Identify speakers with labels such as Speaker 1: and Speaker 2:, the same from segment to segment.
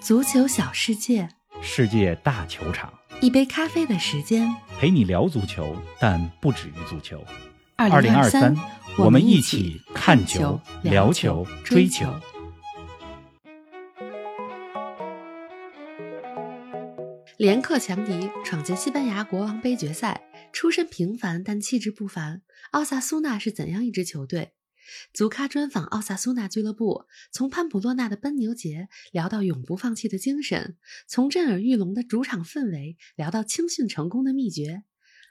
Speaker 1: 足球小世界，
Speaker 2: 世界大球场，
Speaker 1: 一杯咖啡的时间。
Speaker 2: 陪你聊足球，但不止于足球。
Speaker 1: 二零二
Speaker 2: 三，我
Speaker 1: 们
Speaker 2: 们一
Speaker 1: 起
Speaker 2: 起看
Speaker 1: 球
Speaker 2: 球、、
Speaker 1: 聊
Speaker 2: 聊球、追
Speaker 1: 追球
Speaker 2: 球。。
Speaker 1: 连克强敌，闯进西班牙国王杯决赛。出身平凡但气质不凡，奥萨苏纳是怎样一支球队？足咖专访奥萨苏纳俱乐部，从潘普洛纳的奔牛节聊到永不放弃的精神，从震耳欲聋的主场氛围聊到青训成功的秘诀。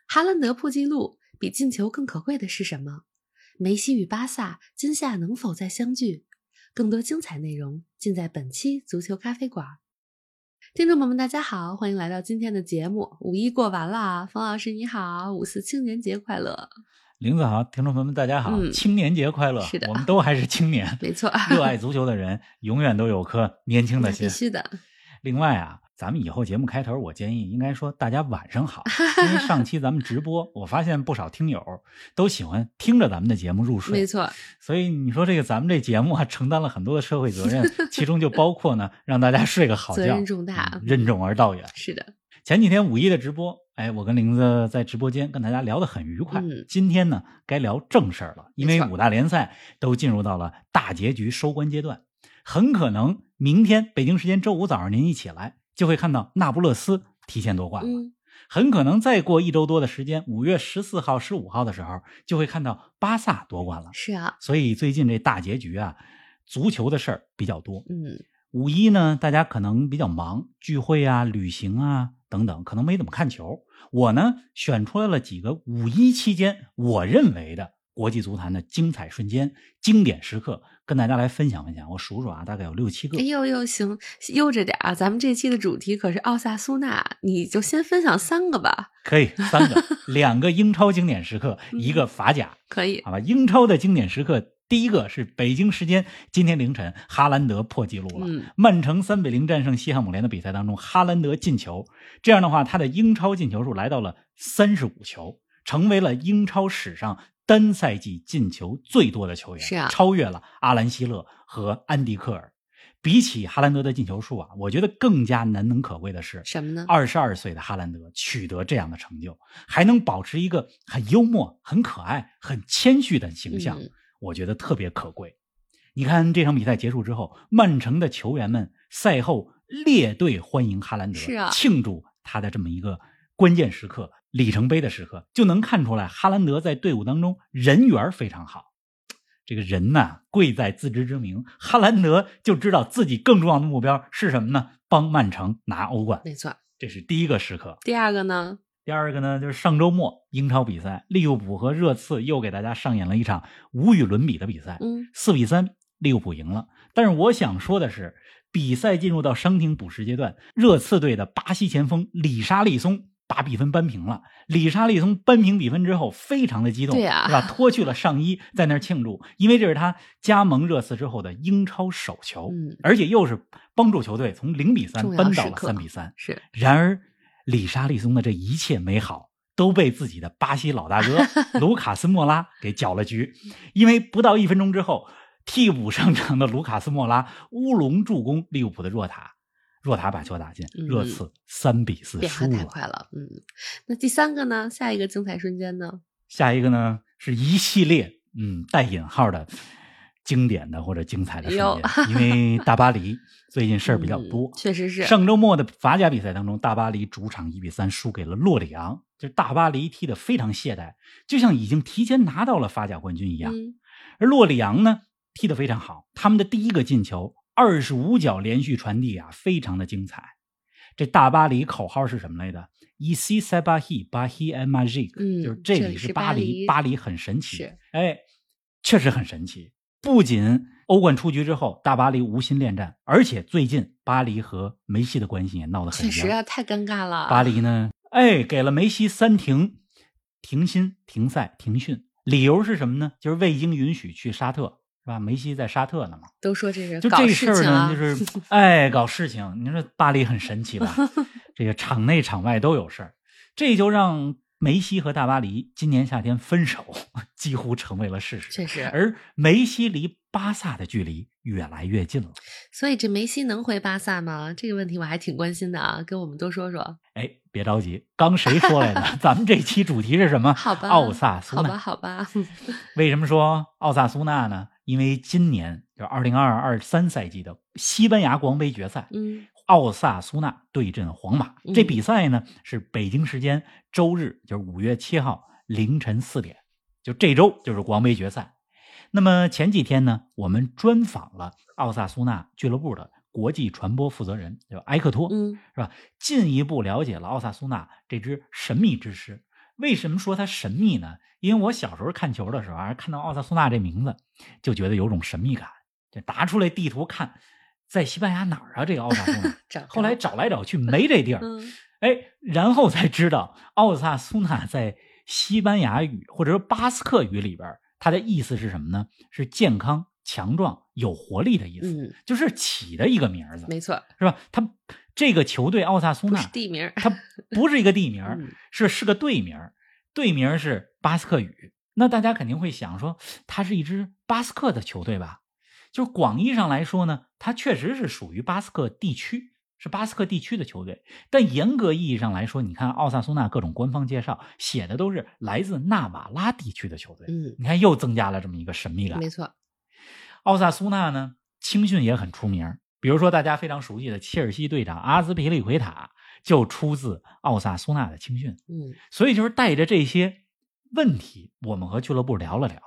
Speaker 1: 哈兰德破纪录，比进球更可贵的是什么？梅西与巴萨今夏能否再相聚？更多精彩内容尽在本期足球咖啡馆。听众朋友们，大家好，欢迎来到今天的节目。五一过完了，冯老师你好，五四青年节快乐！
Speaker 2: 林子豪，听众朋友们，大家好！
Speaker 1: 嗯
Speaker 2: 青年节快乐！
Speaker 1: 是的
Speaker 2: 我们都还是青年，
Speaker 1: 没错，
Speaker 2: 热爱足球的人永远都有颗年轻的心
Speaker 1: 那必。须的。
Speaker 2: 另外啊，咱们以后节目开头，我建议应该说大家晚上好，因为上期咱们直播，我发现不少听友都喜欢听着咱们的节目入睡。
Speaker 1: 没错，
Speaker 2: 所以你说这个咱们这节目啊，承担了很多的社会责任，其中就包括呢，让大家睡个好觉，
Speaker 1: 责任重大
Speaker 2: 嗯任重而道远。
Speaker 1: 是的，
Speaker 2: 前几天五一的直播，哎，我跟玲子在直播间跟大家聊得很愉快。
Speaker 1: 嗯
Speaker 2: 今天呢，该聊正事儿了，因为五大联赛都进入到了大结局收官阶段，很可能明天北京时间周五早上您一起来，就会看到那不勒斯提前夺冠了。
Speaker 1: 嗯，
Speaker 2: 很可能再过一周多的时间，五月十四号、十五号的时候，就会看到巴萨夺冠了。
Speaker 1: 是啊，
Speaker 2: 所以最近这大结局啊，足球的事儿比较多。
Speaker 1: 嗯，
Speaker 2: 五一呢，大家可能比较忙，聚会啊、旅行啊等等，可能没怎么看球。我呢，选出来了几个五一期间我认为的国际足坛的精彩瞬间、经典时刻，跟大家来分享分享。我数数啊，大概有六七个
Speaker 1: 哎。呦呦，行，悠着点啊！咱们这期的主题可是奥萨苏纳，你就先分享三个吧。
Speaker 2: 可以，三个，两个英超经典时刻，一个法甲。
Speaker 1: 可以，
Speaker 2: 好吧，英超的经典时刻，第一个是北京时间今天凌晨，哈兰德破纪录了。
Speaker 1: 嗯
Speaker 2: 曼城三比零战胜西汉姆联的比赛当中，哈兰德进球，这样的话，他的英超进球数来到了三十五球，成为了英超史上单赛季进球最多的球员，
Speaker 1: 是啊
Speaker 2: 超越了阿兰希勒和安迪克尔。比起哈兰德的进球数啊，我觉得更加难能可贵的是，
Speaker 1: 什么呢？
Speaker 2: 二十二岁的哈兰德取得这样的成就，还能保持一个很幽默、很可爱、很谦虚的形象，
Speaker 1: 嗯
Speaker 2: 我觉得特别可贵。你看这场比赛结束之后，曼城的球员们赛后列队欢迎哈兰德，
Speaker 1: 是啊
Speaker 2: 庆祝他的这么一个关键时刻、里程碑的时刻，就能看出来哈兰德在队伍当中人缘非常好。这个人呐，贵在自知之明。哈兰德就知道自己更重要的目标是什么呢？帮曼城拿欧冠。
Speaker 1: 没错。
Speaker 2: 这是第一个时刻。
Speaker 1: 第二个呢？
Speaker 2: 第二个呢，就是上周末英超比赛，利物浦和热刺又给大家上演了一场无与伦比的比赛，
Speaker 1: 嗯，
Speaker 2: 四比三，利物浦赢了。但是我想说的是，比赛进入到伤停补时阶段，热刺队的巴西前锋里沙利松把比分扳平了。里沙利松扳平比分之后，非常的激动，
Speaker 1: 对啊
Speaker 2: 吧？脱去了上衣，在那儿庆祝，因为这是他加盟热刺之后的英超首球，
Speaker 1: 嗯
Speaker 2: 而且又是帮助球队从零比三扳到了三比三。
Speaker 1: 是
Speaker 2: 然而，里沙利松的这一切美好都被自己的巴西老大哥 卢卡斯莫拉给搅了局，因为不到一分钟之后，替补上场的卢卡斯莫拉乌龙助攻利物浦的若塔，若塔把球打进，
Speaker 1: 嗯
Speaker 2: 热刺三比四输了。
Speaker 1: 快了。嗯，那第三个呢？下一个精彩瞬间呢？
Speaker 2: 下一个呢是一系列嗯带引号的经典的或者精彩的瞬
Speaker 1: 哟
Speaker 2: 间，因为大巴黎 最近事儿比较多
Speaker 1: 嗯，确实是。
Speaker 2: 上周末的法甲比赛当中，大巴黎主场一比三输给了洛里昂，就是大巴黎踢得非常懈怠，就像已经提前拿到了法甲冠军一样。
Speaker 1: 嗯，
Speaker 2: 而洛里昂呢，踢得非常好，他们的第一个进球，二十五脚连续传递啊，非常的精彩。这大巴黎口号是什么来着？Ici c'est Paris, Paris est magique，、
Speaker 1: 嗯
Speaker 2: 就是这里
Speaker 1: 是
Speaker 2: 是巴黎，
Speaker 1: 巴黎
Speaker 2: 巴黎很神奇。
Speaker 1: 是，
Speaker 2: 哎，确实很神奇。不仅欧冠出局之后，大巴黎无心恋战，而且最近巴黎和梅西的关系也闹得很僵。
Speaker 1: 确实啊，太尴尬了。
Speaker 2: 巴黎呢，哎，给了梅西三停，停薪、停赛、停训，理由是什么呢？就是未经允许去沙特，是吧？梅西在沙特呢嘛。
Speaker 1: 都说这是
Speaker 2: 就
Speaker 1: 搞
Speaker 2: 这事儿呢，就是 哎，搞事情。你说巴黎很神奇吧？这个场内场外都有事儿，这就让梅西和大巴黎今年夏天分手几乎成为了事实。
Speaker 1: 确实
Speaker 2: 而梅西离巴萨的距离越来越近了。
Speaker 1: 所以这梅西能回巴萨吗？这个问题我还挺关心的啊，跟我们多说说。
Speaker 2: 哎，别着急，刚谁说来的？咱们这期主题是什么？
Speaker 1: 好吧，
Speaker 2: 奥萨苏纳。
Speaker 1: 好吧，好吧。
Speaker 2: 为什么说奥萨苏纳呢？因为今年就二零二二三赛季的西班牙国王杯决赛，
Speaker 1: 嗯，
Speaker 2: 奥萨苏纳对阵皇马。这比赛呢是北京时间周日，就是五月七号凌晨四点，就这周就是国王杯决赛。那么前几天呢，我们专访了奥萨苏纳俱乐部的国际传播负责人，叫埃克托，
Speaker 1: 嗯，
Speaker 2: 是吧？进一步了解了奥萨苏纳这支神秘之师。为什么说它神秘呢？因为我小时候看球的时候，看到奥萨苏纳这名字，就觉得有种神秘感。就拿出来地图看，在西班牙哪儿啊？这个奥萨苏纳。后来找来找去没这地儿，哎，然后才知道奥萨苏纳在西班牙语或者说巴斯克语里边。它的意思是什么呢？是健康、强壮、有活力的意思，
Speaker 1: 嗯，
Speaker 2: 就是起的一个名字，
Speaker 1: 没错，
Speaker 2: 是吧？它这个球队奥萨苏纳
Speaker 1: 是地名，
Speaker 2: 它不是一个地名，是是个队名，队名是巴斯克语。那大家肯定会想说，它是一支巴斯克的球队吧？就是广义上来说呢，它确实是属于巴斯克地区。是巴斯克地区的球队，但严格意义上来说，你看奥萨苏纳各种官方介绍写的都是来自纳瓦拉地区的球队。
Speaker 1: 嗯，
Speaker 2: 你看又增加了这么一个神秘感。
Speaker 1: 没错，
Speaker 2: 奥萨苏纳呢青训也很出名，比如说大家非常熟悉的切尔西队长阿兹皮利奎塔就出自奥萨苏纳的青训。
Speaker 1: 嗯，
Speaker 2: 所以就是带着这些问题，我们和俱乐部聊了聊。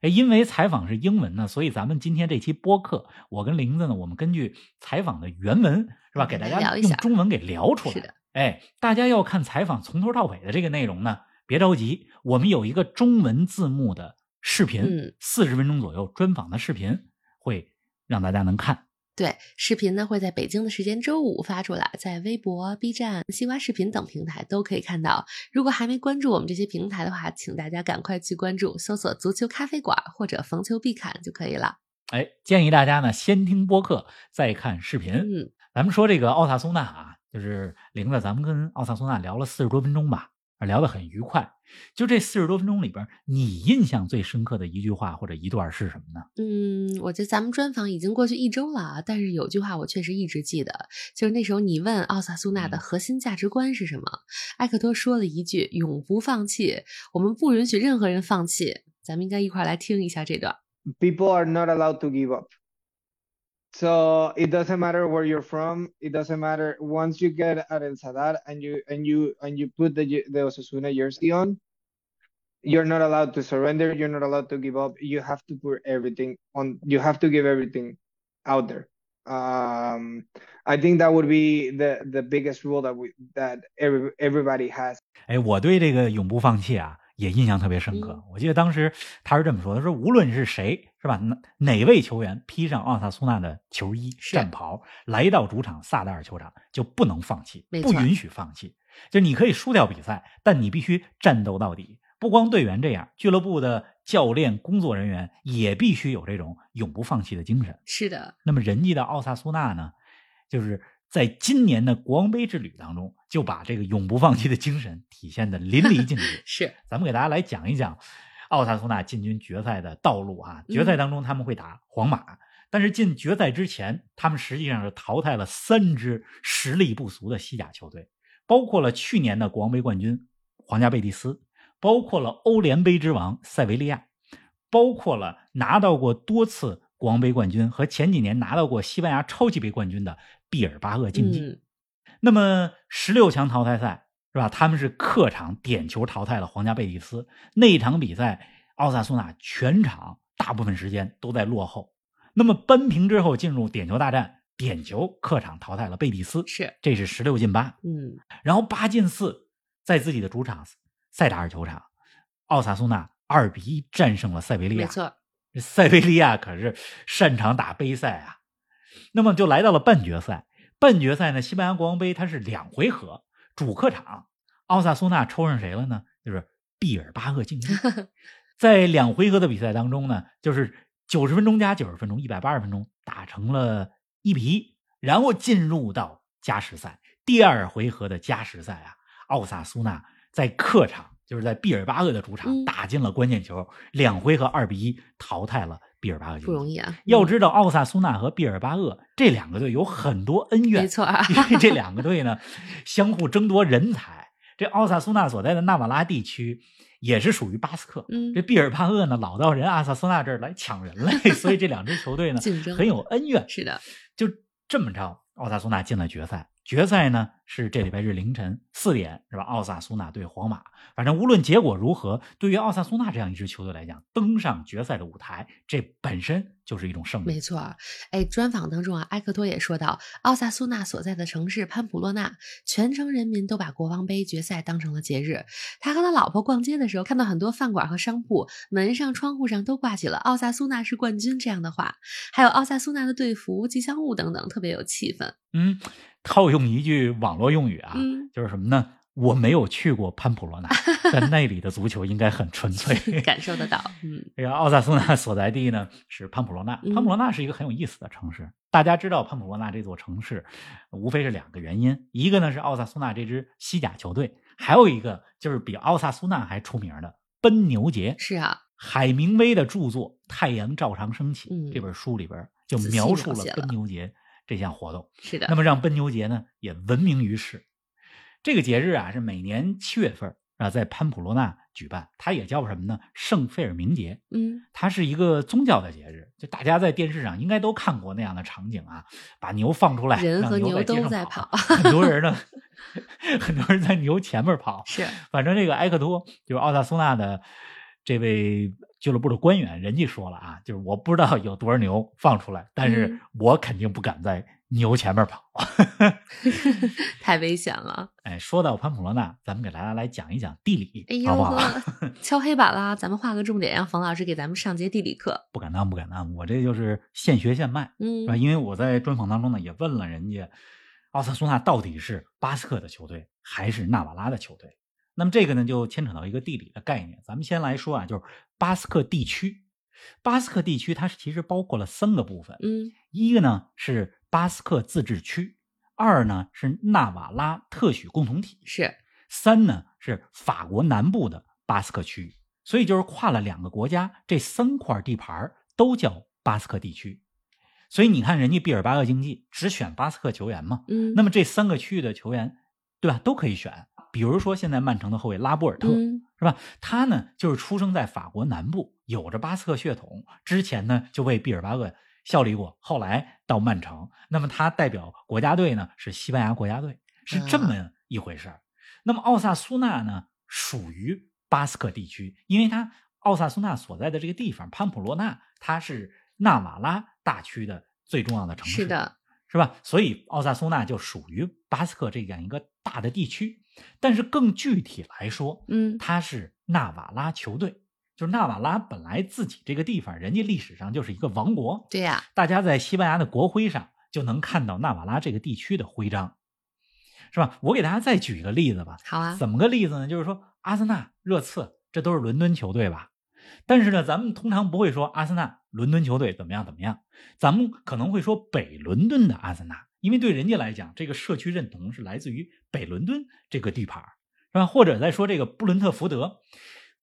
Speaker 2: 哎，因为采访是英文呢，所以咱们今天这期播客，我跟玲子呢，我们根据采访的原文是吧，给大家用中文给聊出来。
Speaker 1: 是的，
Speaker 2: 哎，大家要看采访从头到尾的这个内容呢，别着急，我们有一个中文字幕的视频，四十分钟左右专访的视频，会让大家能看。
Speaker 1: 对，视频呢会在北京的时间周五发出来，在微博、B 站、西瓜视频等平台都可以看到。如果还没关注我们这些平台的话，请大家赶快去关注，搜索“足球咖啡馆”或者“逢球必侃”就可以了。
Speaker 2: 哎，建议大家呢先听播客，再看视频。
Speaker 1: 嗯，
Speaker 2: 咱们说这个奥萨苏纳啊，就是玲子，咱们跟奥萨苏纳聊了四十多分钟吧，聊得很愉快。就这四十多分钟里边，你印象最深刻的一句话或者一段是什么呢？
Speaker 1: 嗯，我觉得咱们专访已经过去一周了啊，但是有句话我确实一直记得，就是那时候你问奥萨苏纳的核心价值观是什么，埃克托说了一句“永不放弃”，我们不允许任何人放弃。咱们应该一块来听一下这段。
Speaker 3: People are not allowed to give up. So it doesn't matter where you're from. It doesn't matter once you get at El Sadar and you and you and you put the the Osasuna jersey on. You're not allowed to surrender. You're not allowed to give up. You have to put everything on. You have to give everything out there. Um, I think that would be the the biggest rule that we that every everybody has.
Speaker 2: 哎，我对这个永不放弃啊， 也印象特别深刻。我记得当时他是这么说：“他说无论是谁，是吧？哪哪位球员披上奥萨苏纳的球衣战袍，来到主场萨达尔球场，就不能放弃，不允许放弃。就你可以输掉比赛，但你必须战斗到底。不光队员这样，俱乐部的教练、工作人员也必须有这种永不放弃的精神。
Speaker 1: 是的。
Speaker 2: 那么人家的奥萨苏纳呢，就是在今年的国王杯之旅当中，就把这个永不放弃的精神体现的淋漓尽致。
Speaker 1: 是，
Speaker 2: 咱们给大家来讲一讲。奥萨苏纳进军决赛的道路啊，决赛当中他们会打皇马，但是进决赛之前，他们实际上是淘汰了三支实力不俗的西甲球队，包括了去年的国王杯冠军皇家贝蒂斯，包括了欧联杯之王塞维利亚，包括了拿到过多次国王杯冠军和前几年拿到过西班牙超级杯冠军的毕尔巴鄂竞技。那么十六强淘汰赛。是吧？他们是客场点球淘汰了皇家贝蒂斯。那场比赛，奥萨苏纳全场大部分时间都在落后。那么扳平之后进入点球大战，点球客场淘汰了贝蒂斯，
Speaker 1: 是
Speaker 2: 这是十六进八。
Speaker 1: 嗯，
Speaker 2: 然后八进四，在自己的主场塞达尔球场，奥萨苏纳二比一战胜了塞维利亚。
Speaker 1: 没错，
Speaker 2: 塞维利亚可是擅长打杯赛啊。那么就来到了半决赛。半决赛呢，西班牙国王杯它是两回合。主客场，奥萨苏纳抽上谁了呢？就是毕尔巴鄂竞技。在两回合的比赛当中呢，就是九十分钟加九十分钟，一百八十分钟打成了一比一，然后进入到加时赛。第二回合的加时赛啊，奥萨苏纳在客场，就是在毕尔巴鄂的主场打进了关键球，两回合二比一淘汰了毕尔巴鄂
Speaker 1: 不容易啊。嗯
Speaker 2: 要知道，奥萨苏纳和毕尔巴鄂这两个队有很多恩怨，
Speaker 1: 没错啊
Speaker 2: 因为这两个队呢相互争夺人才。这奥萨苏纳所在的纳瓦拉地区也是属于巴斯克，
Speaker 1: 嗯
Speaker 2: 这毕尔巴鄂呢老到人阿萨苏纳这儿来抢人来，所以这两支球队呢很有恩怨。
Speaker 1: 是的，
Speaker 2: 就这么着，奥萨苏纳进了决赛。决赛呢是这礼拜日凌晨四点，是吧？奥萨苏纳对皇马。反正无论结果如何，对于奥萨苏纳这样一支球队来讲，登上决赛的舞台，这本身就是一种胜利
Speaker 1: 没。错儿。哎，专访当中啊，埃克托也说到，奥萨苏纳所在的城市潘普洛纳，全城人民都把国王杯决赛当成了节日。他和他老婆逛街的时候，看到很多饭馆和商铺门上、窗户上都挂起了“奥萨苏纳是冠军”这样的话，还有奥萨苏纳的队服、吉祥物等等，特别有气氛。
Speaker 2: 嗯，套用一句网络用语啊，
Speaker 1: 嗯
Speaker 2: 就是什么呢？我没有去过潘普罗纳，但那里的足球应该很纯粹。
Speaker 1: 感受得到，嗯
Speaker 2: 这个奥萨苏纳所在地呢是潘普罗纳，
Speaker 1: 嗯
Speaker 2: 潘普罗纳是一个很有意思的城市。大家知道潘普罗纳这座城市，无非是两个原因，一个呢是奥萨苏纳这支西甲球队，还有一个就是比奥萨苏纳还出名的奔牛节。
Speaker 1: 是啊，
Speaker 2: 海明威的著作《太阳照常升起》
Speaker 1: 嗯
Speaker 2: 这本书里边就描述了奔牛节这项活动。
Speaker 1: 是的
Speaker 2: 那，么让奔牛节呢也闻名于世。这个节日啊是每年七月份啊在潘普罗纳举办，它也叫什么呢？圣费尔明节。
Speaker 1: 嗯，
Speaker 2: 它是一个宗教的节日，就大家在电视上应该都看过那样的场景啊，把牛放出来，
Speaker 1: 人和牛
Speaker 2: 让牛在街
Speaker 1: 都在
Speaker 2: 跑很多人呢，很多人在牛前面跑。
Speaker 1: 是
Speaker 2: 反正这个埃克托就是奥萨苏纳的这位俱乐部的官员，人家说了啊，就是我不知道有多少牛放出来，但是
Speaker 1: 嗯
Speaker 2: 我肯定不敢在牛前面跑。
Speaker 1: 太危险了。
Speaker 2: 哎，说到潘普罗纳，咱们给大家来讲一讲地理，
Speaker 1: 哎呦
Speaker 2: 好不好？
Speaker 1: 敲黑板啦！咱们画个重点，让冯老师给咱们上节地理课。
Speaker 2: 不敢当，不敢当，我这就是现学现卖。
Speaker 1: 嗯
Speaker 2: 是吧？因为我在专访当中呢，也问了人家，奥萨苏纳到底是巴斯克的球队还是纳瓦拉的球队？那么这个呢，就牵扯到一个地理的概念。咱们先来说啊，就是巴斯克地区。巴斯克地区它是其实包括了三个部分，
Speaker 1: 嗯
Speaker 2: 一个呢是巴斯克自治区，二呢是纳瓦拉特许共同体，
Speaker 1: 是
Speaker 2: 三呢是法国南部的巴斯克区域，所以就是跨了两个国家，这三块地盘儿都叫巴斯克地区。所以你看，人家毕尔巴鄂竞技只选巴斯克球员嘛，
Speaker 1: 嗯，
Speaker 2: 那么这三个区域的球员，对吧，都可以选。比如说现在曼城的后卫拉波尔特，
Speaker 1: 嗯
Speaker 2: 是吧？他呢就是出生在法国南部，有着巴斯克血统，之前呢就为毕尔巴鄂效力过，后来到曼城。那么他代表国家队呢是西班牙国家队，是这么一回事儿。那么奥萨苏纳呢属于巴斯克地区，因为他奥萨苏纳所在的这个地方潘普洛纳，它是纳瓦拉大区的最重要的城市，
Speaker 1: 是的，
Speaker 2: 是吧？所以奥萨苏纳就属于巴斯克这样一个大的地区。但是更具体来说，
Speaker 1: 嗯
Speaker 2: 他是纳瓦拉球队，就是纳瓦拉本来自己这个地方，人家历史上就是一个王国，
Speaker 1: 对呀、
Speaker 2: 大家在西班牙的国徽上就能看到纳瓦拉这个地区的徽章，是吧？我给大家再举一个例子吧。
Speaker 1: 好啊，
Speaker 2: 怎么个例子呢？就是说，阿森纳、热刺这都是伦敦球队吧？但是呢，咱们通常不会说阿森纳伦敦球队怎么样怎么样，咱们可能会说北伦敦的阿森纳，因为对人家来讲，这个社区认同是来自于北伦敦这个地盘儿，是吧？或者再说这个布伦特福德，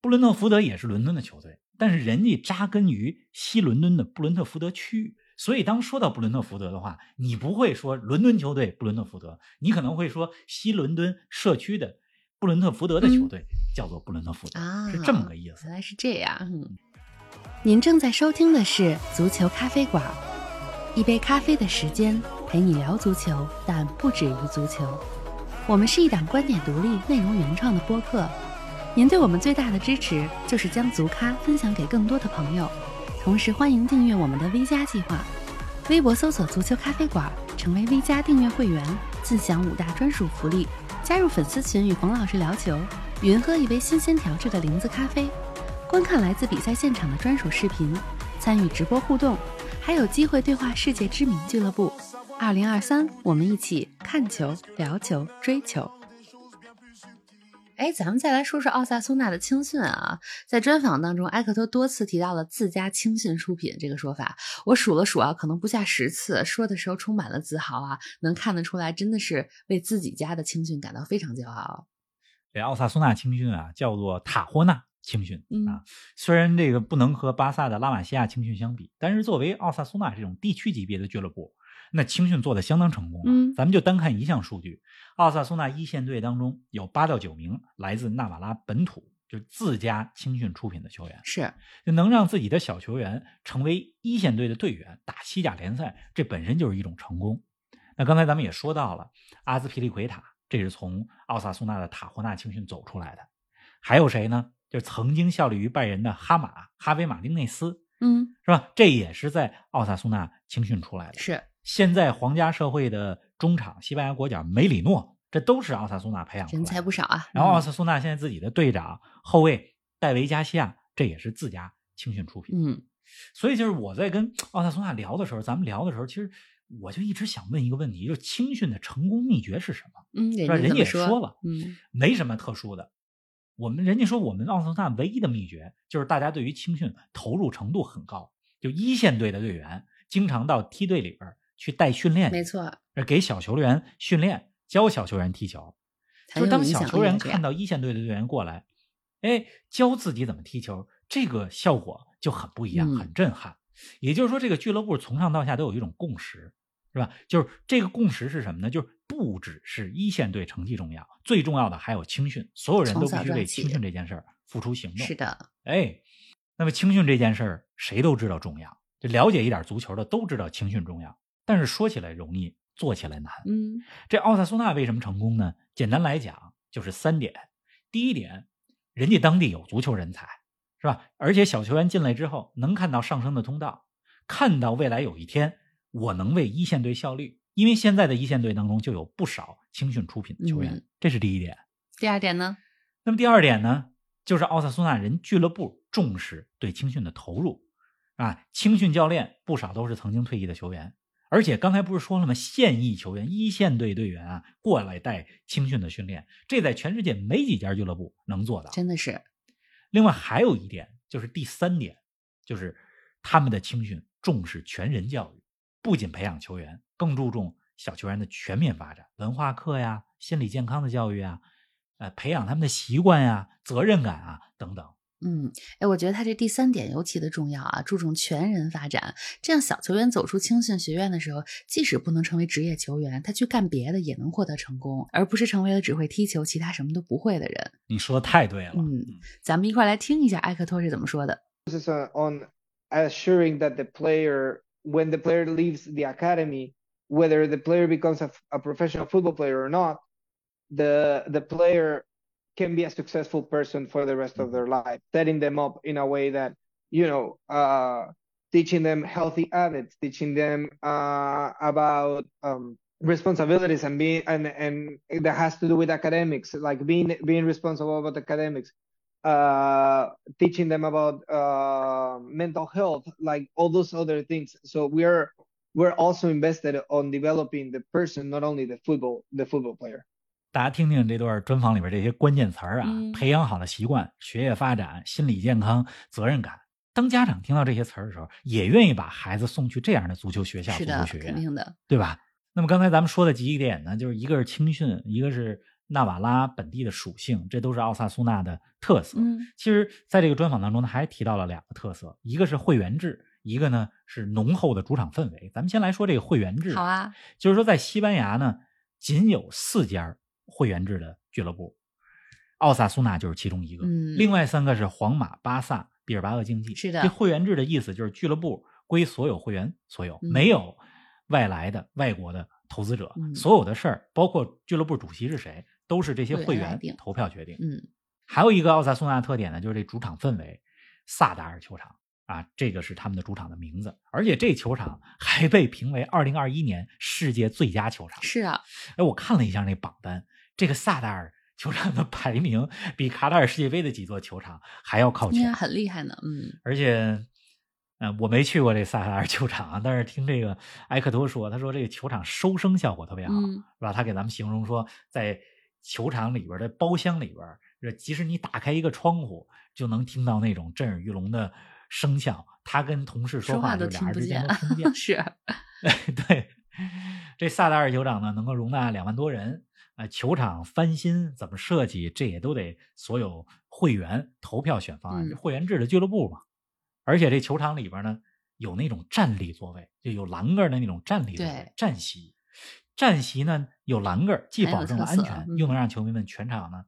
Speaker 2: 布伦特福德也是伦敦的球队，但是人家扎根于西伦敦的布伦特福德区域，所以当说到布伦特福德的话，你不会说伦敦球队布伦特福德，你可能会说西伦敦社区的布伦特福德的球队叫做布伦特福德，
Speaker 1: 啊，
Speaker 2: 是这么个意思。
Speaker 1: 原来是这样。嗯，您正在收听的是《足球咖啡馆》，一杯咖啡的时间陪你聊足球，但不止于足球。我们是一档观点独立、内容原创的播客。您对我们最大的支持就是将足咖分享给更多的朋友，同时欢迎订阅我们的 V 加计划。微博搜索“足球咖啡馆”，成为 V 加订阅会员，自享五大专属福利。加入粉丝群与冯老师聊球，云喝一杯新鲜调制的零子咖啡，观看来自比赛现场的专属视频，参与直播互动，还有机会对话世界知名俱乐部。二零二三，我们一起看球、聊球、追球。哎，咱们再来说说奥萨苏纳的青训啊，在专访当中，埃克托多次提到了自家青训出品这个说法。我数了数啊，可能不下十次，说的时候充满了自豪啊，能看得出来，真的是为自己家的青训感到非常骄傲。
Speaker 2: 这奥萨苏纳青训啊，叫做塔霍纳青训
Speaker 1: 嗯
Speaker 2: 啊。虽然这个不能和巴萨的拉玛西亚青训相比，但是作为奥萨苏纳这种地区级别的俱乐部，那青训做的相当成功了。
Speaker 1: 嗯
Speaker 2: 咱们就单看一项数据，奥萨苏纳一线队当中有八到九名来自纳瓦拉本土，就自家青训出品的球员。
Speaker 1: 是
Speaker 2: 就能让自己的小球员成为一线队的队员，打西甲联赛，这本身就是一种成功。那刚才咱们也说到了阿兹皮利奎塔，这是从奥萨苏纳的塔霍纳青训走出来的。还有谁呢？就曾经效力于拜仁的哈马哈维马丁内斯，
Speaker 1: 嗯
Speaker 2: 是吧？这也是在奥萨苏纳青训出来的。
Speaker 1: 是
Speaker 2: 现在皇家社会的中场西班牙国脚梅里诺，这都是奥萨苏纳培养出来
Speaker 1: 人。才不少啊。
Speaker 2: 然后奥
Speaker 1: 嗯
Speaker 2: 萨苏纳现在自己的队长后卫戴维加西亚，这也是自家青训出品。
Speaker 1: 嗯
Speaker 2: 所以就是我在跟奥萨苏纳聊的时候，咱们聊的时候，其实我就一直想问一个问题，就是青训的成功秘诀是什么？
Speaker 1: 嗯，人
Speaker 2: 家也
Speaker 1: 说
Speaker 2: 了，
Speaker 1: 嗯
Speaker 2: 没什么特殊的。我们人家说我们奥萨苏纳唯一的秘诀就是大家对于青训投入程度很高，就一线队的队员经常到梯队里边去带训练，
Speaker 1: 没，错，
Speaker 2: 给小球员训练，教小球员踢球。就是当小球员看到一线队的队员过来，哎，教自己怎么踢球，这个效果就很不一样，
Speaker 1: 嗯
Speaker 2: 很震撼。也就是说，这个俱乐部从上到下都有一种共识，是吧？就是这个共识是什么呢？就是不只是一线队成绩重要，最重要的还有青训，所有人都必须为青训这件事儿付出行动。
Speaker 1: 是的，
Speaker 2: 哎，那么青训这件事儿谁都知道重要，就了解一点足球的都知道青训重要，但是说起来容易，做起来难。
Speaker 1: 嗯
Speaker 2: 这奥萨苏纳为什么成功呢？简单来讲就是三点。第一点，人家当地有足球人才，是吧？而且小球员进来之后，能看到上升的通道，看到未来有一天我能为一线队效力。因为现在的一线队当中就有不少青训出品的球员，
Speaker 1: 嗯
Speaker 2: 这是第一点。
Speaker 1: 第二点呢？
Speaker 2: 那么第二点呢，就是奥萨苏纳人俱乐部重视对青训的投入啊，青训教练不少都是曾经退役的球员，而且刚才不是说了吗？现役球员、一线队队员啊，过来带青训的训练，这在全世界没几家俱乐部能做到。
Speaker 1: 真的是，
Speaker 2: 另外还有一点，就是第三点，就是他们的青训重视全人教育，不仅培养球员，更注重小球员的全面发展，文化课呀、心理健康的教育啊，呃，培养他们的习惯呀、责任感啊等等。
Speaker 1: 嗯，哎，我觉得他这第三点尤其的重要啊，注重全人发展。这样小球员走出青训学院的时候，即使不能成为职业球员，他去干别的也能获得成功，而不是成为了只会踢球、其他什么都不会的人。
Speaker 2: 你说的太对了。
Speaker 1: 嗯，咱们一块儿来听一下埃克托是怎么说的。
Speaker 3: This is uh, on assuring that the player, when the player leaves the academy, whether the player becomes a, a professional football player or not, the the player can be a successful person for the rest of their life, setting them up in a way that you know, uh, teaching them healthy habits, teaching them uh, about um, responsibilities and being and and that has to do with academics, like being being responsible about academics uh, teaching them about uh, mental health, like all those other things. So we're we're also invested on developing the person, not only the football the football player.
Speaker 2: 大家听听这段专访里边这些关键词儿啊，
Speaker 1: 嗯
Speaker 2: 培养好的习惯、学业发展、心理健康、责任感。当家长听到这些词儿的时候，也愿意把孩子送去这样的足球学校、足球学院，
Speaker 1: 肯定的。
Speaker 2: 对吧？那么刚才咱们说的几点呢，就是一个是青训，一个是纳瓦拉本地的属性，这都是奥萨苏纳的特色。
Speaker 1: 嗯
Speaker 2: 其实，在这个专访当中呢，还提到了两个特色，一个是会员制，一个呢是浓厚的主场氛围。咱们先来说这个会员制，
Speaker 1: 好啊，
Speaker 2: 就是说在西班牙呢，仅有四家会员制的俱乐部，奥萨苏纳就是其中一个，
Speaker 1: 嗯
Speaker 2: 另外三个是皇马、巴萨、毕尔巴鄂竞技。
Speaker 1: 是的
Speaker 2: 这会员制的意思就是俱乐部归所有会员所有，
Speaker 1: 嗯
Speaker 2: 没有外来的外国的投资者，
Speaker 1: 嗯
Speaker 2: 所有的事儿，包括俱乐部主席是谁，都是这些
Speaker 1: 会
Speaker 2: 会员投票决定。
Speaker 1: 嗯
Speaker 2: 还有一个奥萨苏纳特点呢，就是这主场氛围，萨达尔球场啊，这个是他们的主场的名字，而且这球场还被评为二零二一年世界最佳球场。
Speaker 1: 是啊，
Speaker 2: 哎，我看了一下那榜单，这个萨达尔球场的排名比卡塔尔世界杯的几座球场还要靠前，
Speaker 1: 很厉害呢。嗯
Speaker 2: 而且。呃，我没去过这萨达尔球场啊，但是听这个埃克托说，他说这个球场收声效果特别好，
Speaker 1: 嗯
Speaker 2: 是吧？他给咱们形容说，在球场里边的包厢里边，这即使你打开一个窗户，就能听到那种震耳欲聋的声效。他跟同事话，
Speaker 1: 说话
Speaker 2: 就俩人之间都听不见。
Speaker 1: 是，
Speaker 2: 对，这萨达尔球场呢，能够容纳两万多人啊，球场翻新怎么设计，这也都得所有会员投票选方案，
Speaker 1: 嗯
Speaker 2: 会员制的俱乐部嘛。而且这球场里边呢，有那种站立座位，就有栏杆的那种站立座位，站席。站席呢有栏杆，既保证了安全，
Speaker 1: 嗯
Speaker 2: 又能让球迷们全场呢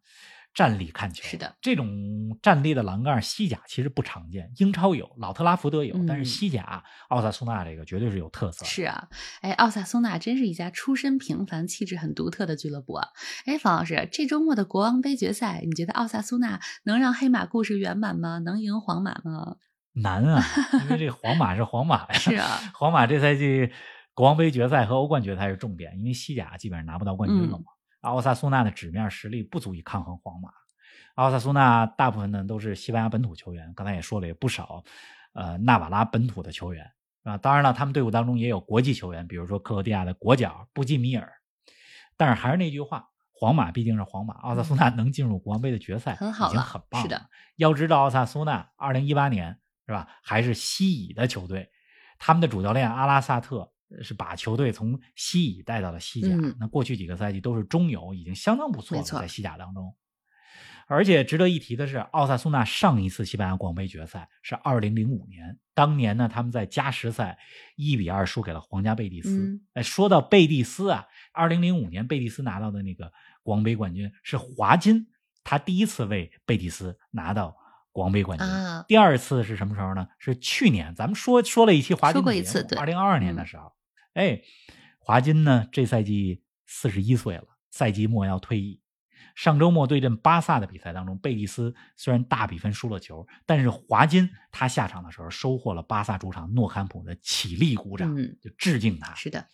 Speaker 2: 站立看球。
Speaker 1: 是的，
Speaker 2: 这种站立的栏杆，西甲其实不常见，英超有，老特拉福德有，但是
Speaker 1: 嗯
Speaker 2: 西甲奥萨苏纳这个绝对是有特色。
Speaker 1: 是啊，哎，奥萨苏纳真是一家出身平凡、气质很独特的俱乐部啊！哎，方老师，这周末的国王杯决赛，你觉得奥萨苏纳能让黑马故事圆满吗？能赢皇马吗？
Speaker 2: 难啊，因为这皇马是皇马呀。
Speaker 1: 是啊，
Speaker 2: 皇马这赛季国王杯决赛和欧冠决赛是重点，因为西甲基本上拿不到冠军了嘛。奥萨苏纳的纸面实力不足以抗衡皇马。奥萨苏纳大部分呢都是西班牙本土球员，刚才也说了，也不少，呃，纳瓦拉本土的球员啊。当然了，他们队伍当中也有国际球员，比如说克罗地亚的国脚布基米尔。但是还是那句话，皇马毕竟是皇马，奥萨苏纳能进入国王杯的决赛，已经
Speaker 1: 很好了
Speaker 2: 很棒
Speaker 1: 是的。
Speaker 2: 要知道，奥萨苏纳二零一八年是吧，还是西乙的球队，他们的主教练阿拉萨特呃是把球队从西乙带到了西甲。
Speaker 1: 嗯
Speaker 2: 那过去几个赛季都是中游，已经相当不错了，在西甲当中。而且值得一提的是，奥萨苏纳上一次西班牙广杯决赛是二零零五年，当年呢他们在加时赛一比二输给了皇家贝蒂斯。
Speaker 1: 嗯
Speaker 2: 哎，说到贝蒂斯啊，二零零五年贝蒂斯拿到的那个国王杯冠军是华金，他第一次为贝蒂斯拿到国王杯冠军。
Speaker 1: 啊
Speaker 2: 第二次是什么时候呢？是去年，咱们说说了一期华金
Speaker 1: 说过一次对
Speaker 2: 二零二二年的时候，哎，华金呢这赛季四十一岁了，赛季末要退役。上周末对阵巴萨的比赛当中，贝蒂斯虽然大比分输了球，但是华金他下场的时候收获了巴萨主场诺坎普的起立鼓掌，
Speaker 1: 嗯
Speaker 2: 就致敬他。
Speaker 1: 是的，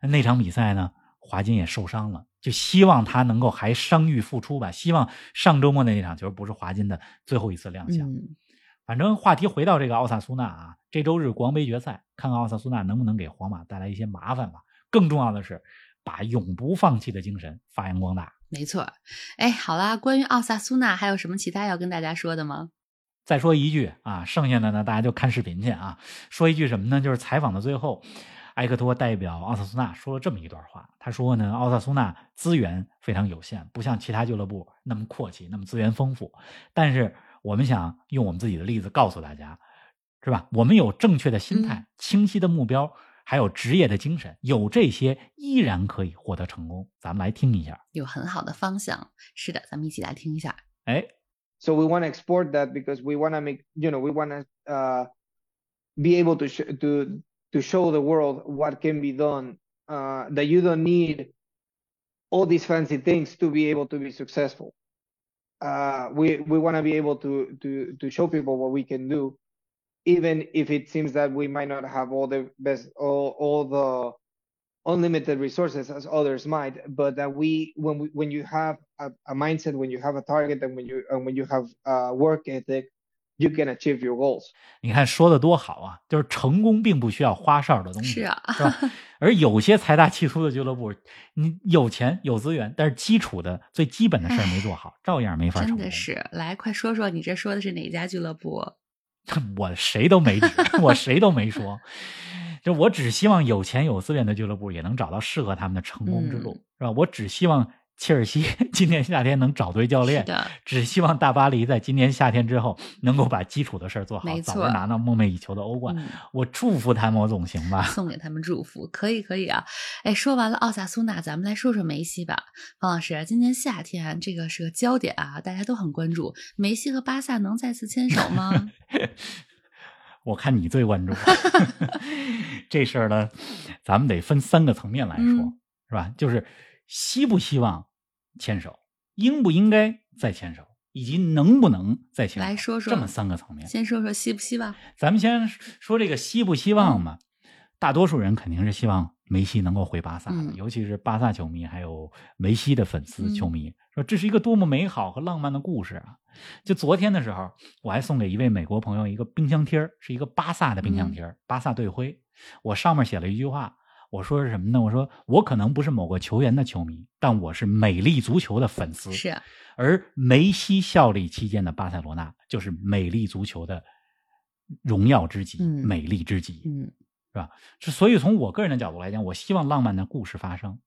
Speaker 2: 那场比赛呢，华金也受伤了，就希望他能够还伤愈复出吧。希望上周末的那场球不是华金的最后一次亮相。
Speaker 1: 嗯，
Speaker 2: 反正话题回到这个奥萨苏纳啊，这周日国王杯决赛，看看奥萨苏纳能不能给皇马带来一些麻烦吧。更重要的是，把永不放弃的精神发扬光大。
Speaker 1: 没错。哎，好啦，关于奥萨苏纳还有什么其他要跟大家说的吗？
Speaker 2: 再说一句啊，剩下的呢，大家就看视频去啊。说一句什么呢？就是采访的最后，埃克托代表奥萨苏纳说了这么一段话。他说呢，奥萨苏纳资源非常有限，不像其他俱乐部那么阔气，那么资源丰富。但是我们想用我们自己的例子告诉大家，是吧？我们有正确的心态、
Speaker 1: 嗯
Speaker 2: 清晰的目标，还有职业的精神，有这些依然可以获得成功。咱们来听一下。
Speaker 1: 有很好的方向。是的，咱们一起来听一下。
Speaker 2: 哎，
Speaker 3: So we want to export that because we want to make, you know, we want to uh, be able to sh- to to show the world what can be done. Uh, that you don't need all these fancy things to be able to be successful. Uh, we we want to be able to to to show people what we can do, even if it seems that we might not have all the best all all the unlimited resources as others might, but that we when we when you have a, a mindset, when you have a target, and when you and when you have uh, work ethic, you can achieve your goals.
Speaker 2: 你看说的多好啊！就是成功并不需要花哨的东西，
Speaker 1: 是啊
Speaker 2: 是吧？而有些财大气粗的俱乐部，你有钱有资源，但是基础的最基本的事儿没做好，照样没法成功。
Speaker 1: 真的是，来，快说说你这说的是哪家俱乐部？
Speaker 2: 我谁都没指，我谁都没说，就我只希望有钱有资源的俱乐部也能找到适合他们的成功之路，
Speaker 1: 嗯
Speaker 2: 是吧？我只希望切尔西 今年夏天能找对教练，只希望大巴黎在今年夏天之后能够把基础的事儿做好，早日拿到梦寐以求的欧冠。
Speaker 1: 嗯
Speaker 2: 我祝福他们，我总行吧？
Speaker 1: 送给他们祝福，可以可以啊！哎，说完了奥萨苏纳，咱们来说说梅西吧。方老师，今年夏天这个是个焦点啊，大家都很关注，梅西和巴萨能再次牵手吗？
Speaker 2: 我看你最关注这事儿呢，咱们得分三个层面来说，
Speaker 1: 嗯
Speaker 2: 是吧？就是希不希望牵手，应不应该再牵手，以及能不能再牵手，
Speaker 1: 来说说
Speaker 2: 这么三个层面。
Speaker 1: 先说说希不希望？
Speaker 2: 咱们先说这个希不希望嘛？大多数人肯定是希望梅西能够回巴萨的，
Speaker 1: 嗯
Speaker 2: 尤其是巴萨球迷还有梅西的粉丝
Speaker 1: 嗯
Speaker 2: 球迷，说这是一个多么美好和浪漫的故事啊！就昨天的时候，我还送给一位美国朋友一个冰箱贴儿是一个巴萨的冰箱贴儿巴萨队徽。我上面写了一句话，我说是什么呢？我说我可能不是某个球员的球迷，但我是美丽足球的粉丝。
Speaker 1: 是啊
Speaker 2: 而梅西效力期间的巴塞罗那就是美丽足球的荣耀之极、
Speaker 1: 嗯
Speaker 2: 美丽之极，
Speaker 1: 嗯
Speaker 2: 是吧？是所以从我个人的角度来讲，我希望浪漫的故事发生。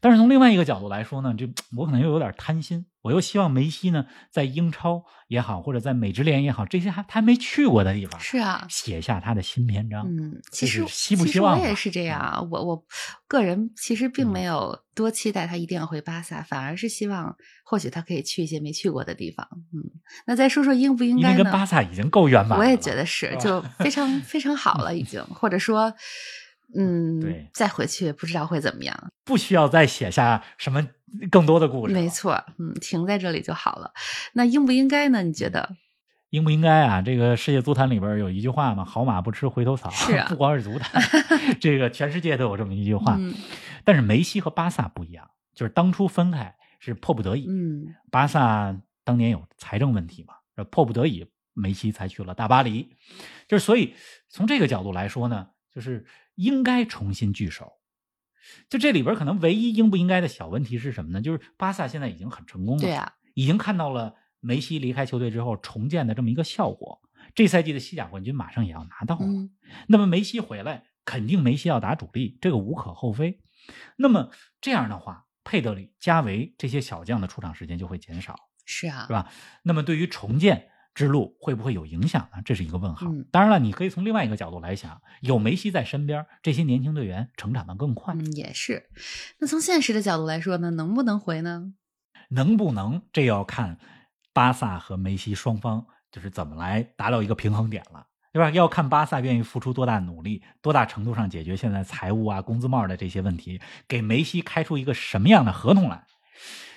Speaker 2: 但是从另外一个角度来说呢，就 我可能又有点贪心，我又希望梅西呢在英超也好，或者在美职联也好，这些还他没去过的地方，
Speaker 1: 是啊，
Speaker 2: 写下他的新篇章。
Speaker 1: 嗯，其实
Speaker 2: 希不希望
Speaker 1: 我也是这样啊，我我个人其实并
Speaker 2: 嗯
Speaker 1: 没有多期待他一定要回巴萨，反而是希望或许他可以去一些没去过的地方。嗯，那再说说应不应
Speaker 2: 因
Speaker 1: 该呢？
Speaker 2: 为跟巴萨已经够圆满了。
Speaker 1: 我也觉得是就非常非常好了，已经，或者说，嗯，
Speaker 2: 对
Speaker 1: 再回去不知道会怎么样。
Speaker 2: 不需要再写下什么更多的故事。
Speaker 1: 没，错，嗯，停在这里就好了。那应不应该呢？你觉得？
Speaker 2: 应不应该啊？这个世界足坛里边有一句话嘛，“好马不吃回头草”，
Speaker 1: 是啊
Speaker 2: 不光是足坛，这个全世界都有这么一句话。
Speaker 1: 嗯
Speaker 2: 但是梅西和巴萨不一样，就是当初分开是迫不得已。
Speaker 1: 嗯
Speaker 2: 巴萨当年有财政问题嘛，呃迫不得已，梅西才去了大巴黎。就是所以从这个角度来说呢，就是应该重新聚首。就这里边可能唯一应不应该的小问题是什么呢？就是巴萨现在已经很成功了，
Speaker 1: 对啊，
Speaker 2: 已经看到了梅西离开球队之后重建的这么一个效果。这赛季的西甲冠军马上也要拿到了，
Speaker 1: 嗯
Speaker 2: 那么梅西回来，肯定梅西要打主力，这个无可厚非。那么这样的话，佩德里、加维这些小将的出场时间就会减少，
Speaker 1: 是啊
Speaker 2: 是，吧？那么对于重建之路会不会有影响呢？这是一个问号。
Speaker 1: 嗯
Speaker 2: 当然了，你可以从另外一个角度来想，有梅西在身边，这些年轻队员成长的更快，
Speaker 1: 嗯，也是。那从现实的角度来说呢，能不能回呢？
Speaker 2: 能不能这要看巴萨和梅西双方就是怎么来达到一个平衡点了。对吧？要看巴萨愿意付出多大努力，多大程度上解决现在财务啊、工资帽的这些问题，给梅西开出一个什么样的合同来，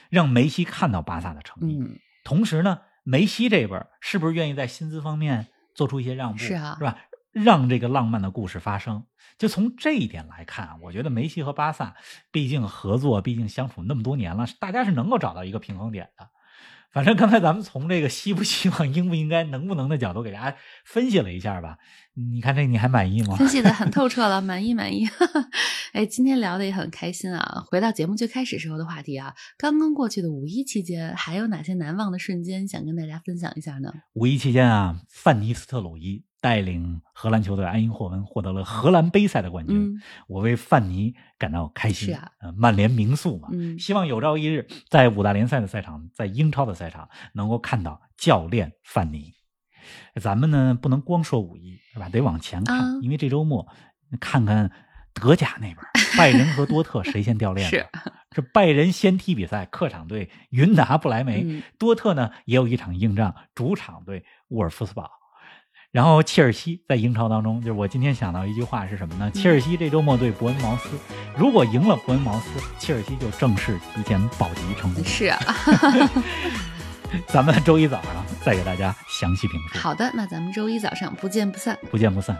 Speaker 2: 让梅西看到巴萨的诚意。
Speaker 1: 嗯，
Speaker 2: 同时呢，梅西这边是不是愿意在薪资方面做出一些让步？
Speaker 1: 是啊
Speaker 2: 是吧？让这个浪漫的故事发生。就从这一点来看啊，我觉得梅西和巴萨毕竟合作，毕竟相处那么多年了，大家是能够找到一个平衡点的。反正刚才咱们从这个希不希望、应不应该、能不能的角度给大家分析了一下吧。你看这你还满意吗？
Speaker 1: 分析的很 透彻了，满意满意。哎，今天聊的也很开心啊。回到节目最开始时候的话题啊，刚刚过去的五一期间，还有哪些难忘的瞬间想跟大家分享一下呢？
Speaker 2: 五一期间啊，范尼斯特鲁伊带领荷兰球队埃因霍温获得了荷兰杯赛的冠军，
Speaker 1: 嗯
Speaker 2: 我为范尼感到开心。
Speaker 1: 是啊，
Speaker 2: 呃，曼联名宿嘛，
Speaker 1: 嗯
Speaker 2: 希望有朝一日在五大联赛的赛场，在英超的赛场能够看到教练范尼。咱们呢不能光说五一是吧？得往前看，
Speaker 1: 啊
Speaker 2: 因为这周末看看德甲那边，拜仁和多特谁先掉 链子？
Speaker 1: 是
Speaker 2: 这拜仁先踢比赛，客场对云达不莱梅；
Speaker 1: 嗯
Speaker 2: 多特呢也有一场硬仗，主场对沃尔夫斯堡。然后切尔西在英超当中，就是我今天想到一句话是什么呢？切尔西这周末对伯恩茅斯，如果赢了伯恩茅斯，切尔西就正式提前保级成功。
Speaker 1: 是啊。
Speaker 2: 咱们周一早上再给大家详细评述，
Speaker 1: 好的，那咱们周一早上不见不散。
Speaker 2: 不见不散。